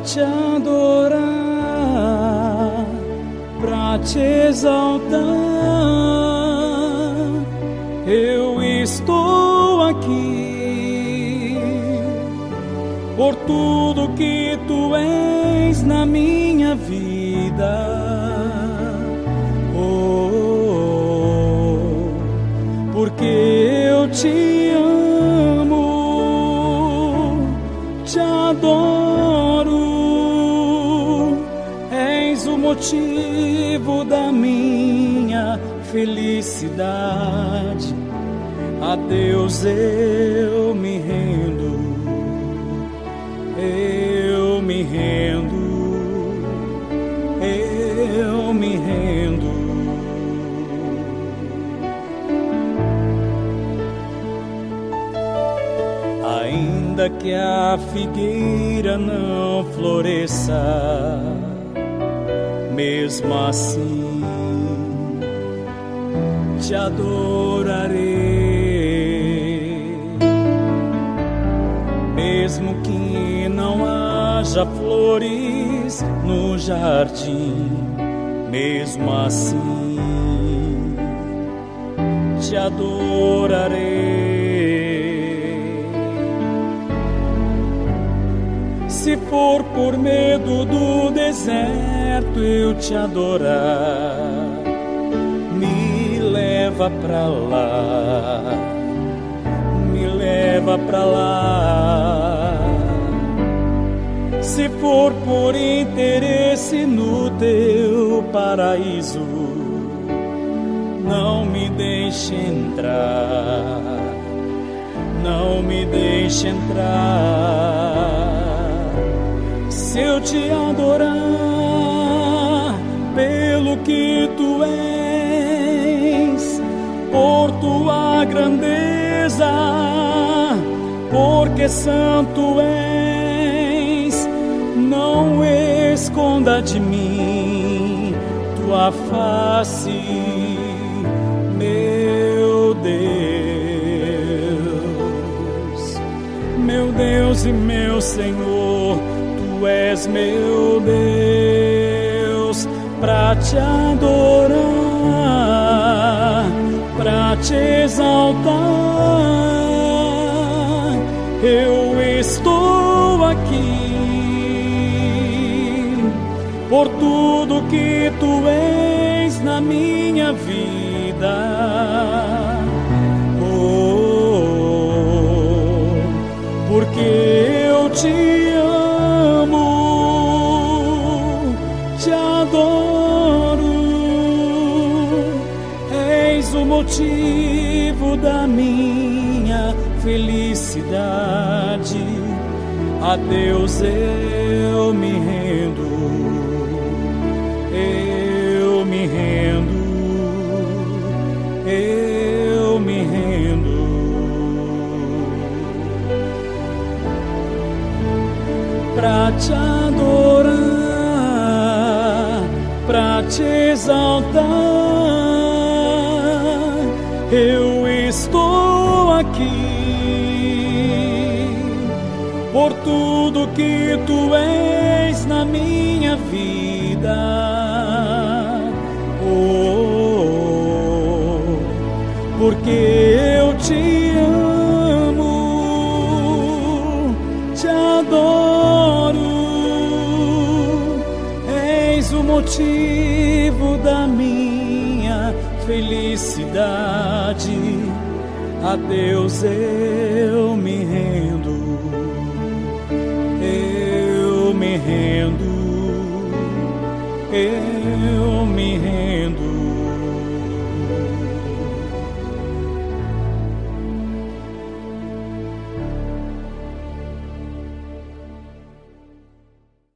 te adorar, pra te exaltar. Eu estou aqui por tudo que tu és na minha vida. Oh, oh, oh porque eu te motivo da minha felicidade. A Deus eu me rendo, eu me rendo, eu me rendo. Ainda que a figueira não floresça mesmo assim te adorarei, mesmo que não haja flores no jardim, mesmo assim te adorarei. For por medo do deserto eu te adorar, me leva pra lá, me leva pra lá. Se for por interesse no teu paraíso, não me deixe entrar, não me deixe entrar eu te adorar pelo que tu és, por tua grandeza, porque santo és, não esconda de mim tua face, meu Deus, meu Deus e meu Senhor Tu és meu Deus, para te adorar, para te exaltar. Eu estou aqui por tudo que tu és na minha vida. Motivo da minha felicidade. A Deus eu me rendo, eu me rendo, eu me rendo. Pra te adorar, pra te exaltar eu estou aqui por tudo que tu és na minha vida. Oh, porque eu te amo, te adoro, és o motivo felicidade. A Deus eu me rendo, eu me rendo, eu me rendo.